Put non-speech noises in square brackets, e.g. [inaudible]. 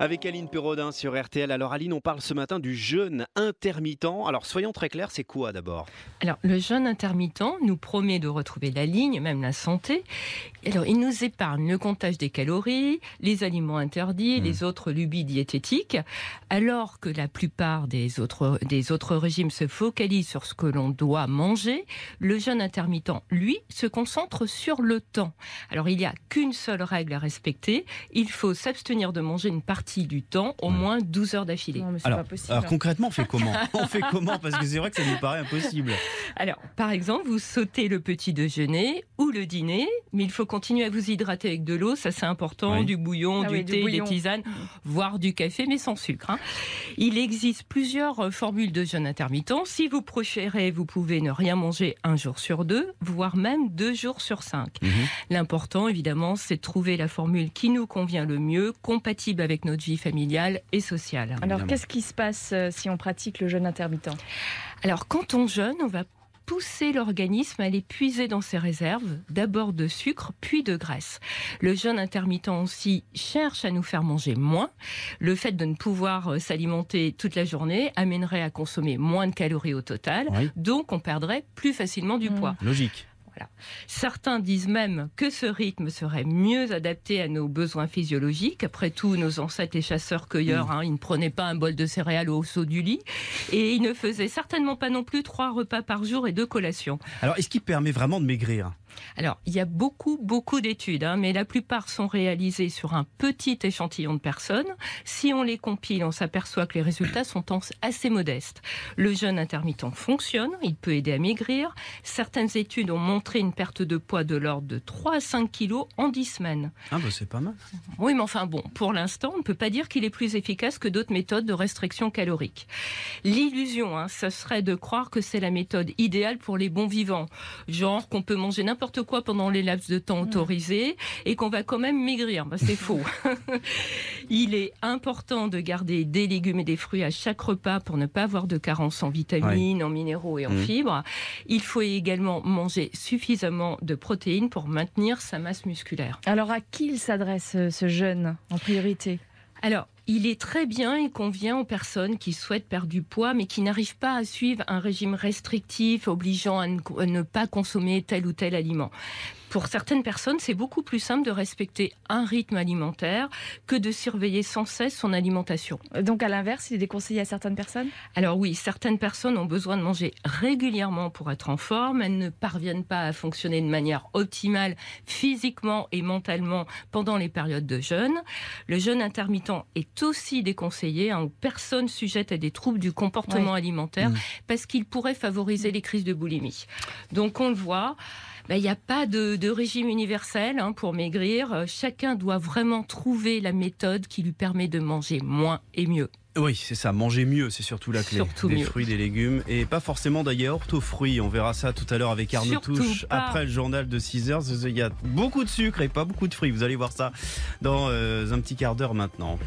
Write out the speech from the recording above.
Avec Aline Perraudin sur RTL. Alors Aline, on parle ce matin du jeûne intermittent. Alors soyons très clairs, c'est quoi d'abord? Alors le jeûne intermittent nous promet de retrouver la ligne, même la santé. Alors il nous épargne le comptage des calories, les aliments interdits, les autres lubies diététiques, alors que la plupart des autres, des autres régimes se focalisent sur ce que l'on doit manger. Le jeûne intermittent, lui, se concentre sur le temps. Alors il n'y a qu'une seule règle à respecter, il faut s'abstenir de manger une partie du temps, au moins 12 heures d'affilée. Alors, pas possible. alors concrètement, on fait comment [laughs] On fait comment Parce que c'est vrai que ça nous paraît impossible. Alors, par exemple, vous sautez le petit déjeuner ou le dîner, mais il faut continuer à vous hydrater avec de l'eau, ça c'est important, Oui. du bouillon, Ah du oui, du thé, bouillon. des tisanes, voire du café, mais sans sucre. hein. Il existe plusieurs euh, formules de jeûne intermittent. Si vous préférez, vous pouvez ne rien manger un jour sur deux, voire même deux jours sur cinq. Mhm. L'important, évidemment, c'est de trouver la formule qui nous convient le mieux, compatible avec notre vie familiale et sociale. Alors, qu'est-ce qui se passe euh, si on pratique le jeûne intermittent? Alors, quand on jeûne, on va pousser l'organisme à aller puiser dans ses réserves, d'abord de sucre, puis de graisse. Le jeûne intermittent aussi cherche à nous faire manger moins. Le fait de ne pouvoir euh, s'alimenter toute la journée amènerait à consommer moins de calories au total, Oui. donc on perdrait plus facilement du Mm. poids. Logique. Certains disent même que ce rythme serait mieux adapté à nos besoins physiologiques. Après tout, nos ancêtres les chasseurs-cueilleurs, hein, ils ne prenaient pas un bol de céréales au saut du lit et ils ne faisaient certainement pas non plus trois repas par jour et deux collations. Alors, est-ce qui permet vraiment de maigrir? Alors, il y a beaucoup, beaucoup d'études, hein, mais la plupart sont réalisées sur un petit échantillon de personnes. Si on les compile, on s'aperçoit que les résultats sont assez modestes. Le jeûne intermittent fonctionne, il peut aider à maigrir. Certaines études ont montré une perte de poids de l'ordre de 3 à 5 kilos en 10 semaines. Ah, bah c'est pas mal. Oui, mais enfin bon, pour l'instant, on ne peut pas dire qu'il est plus efficace que d'autres méthodes de restriction calorique. L'illusion, hein, ce serait de croire que c'est la méthode idéale pour les bons vivants. Genre qu'on peut manger n'importe quoi pendant les laps de temps autorisés et qu'on va quand même maigrir. Bah, c'est faux. [laughs] Il est important de garder des légumes et des fruits à chaque repas pour ne pas avoir de carence en vitamines, en minéraux et en Mhm. fibres. Il faut également manger suffisamment de protéines pour maintenir sa masse musculaire. Alors, à qui il s'adresse euh, ce jeûne en priorité? Alors, il est très bien et convient aux personnes qui souhaitent perdre du poids, mais qui n'arrivent pas à suivre un régime restrictif obligeant à ne, pas consommer tel ou tel aliment. Pour certaines personnes, c'est beaucoup plus simple de respecter un rythme alimentaire que de surveiller sans cesse son alimentation. Donc, à l'inverse, il est déconseillé à certaines personnes? Alors oui, certaines personnes ont besoin de manger régulièrement pour être en forme. Elles ne parviennent pas à fonctionner de manière optimale physiquement et mentalement pendant les périodes de jeûne. Le jeûne intermittent est aussi déconseillé hein, aux personnes sujettes à des troubles du comportement alimentaire Mmh. parce qu'il pourrait favoriser les crises de boulimie. Donc on le voit. Ben, Il n'y a pas de, de régime universel hein, pour maigrir. Euh, Chacun doit vraiment trouver la méthode qui lui permet de manger moins et mieux. Oui, c'est ça. Manger mieux, c'est surtout la clé. Surtout des mieux. fruits, des légumes. Et pas forcément d'ailleurs aux fruits. On verra ça tout à l'heure avec Arnaud Surtout Touche. pas. Après le journal de 6 heures. Il y a beaucoup de sucre et pas beaucoup de fruits. Vous allez voir ça dans euh, un petit quart d'heure maintenant.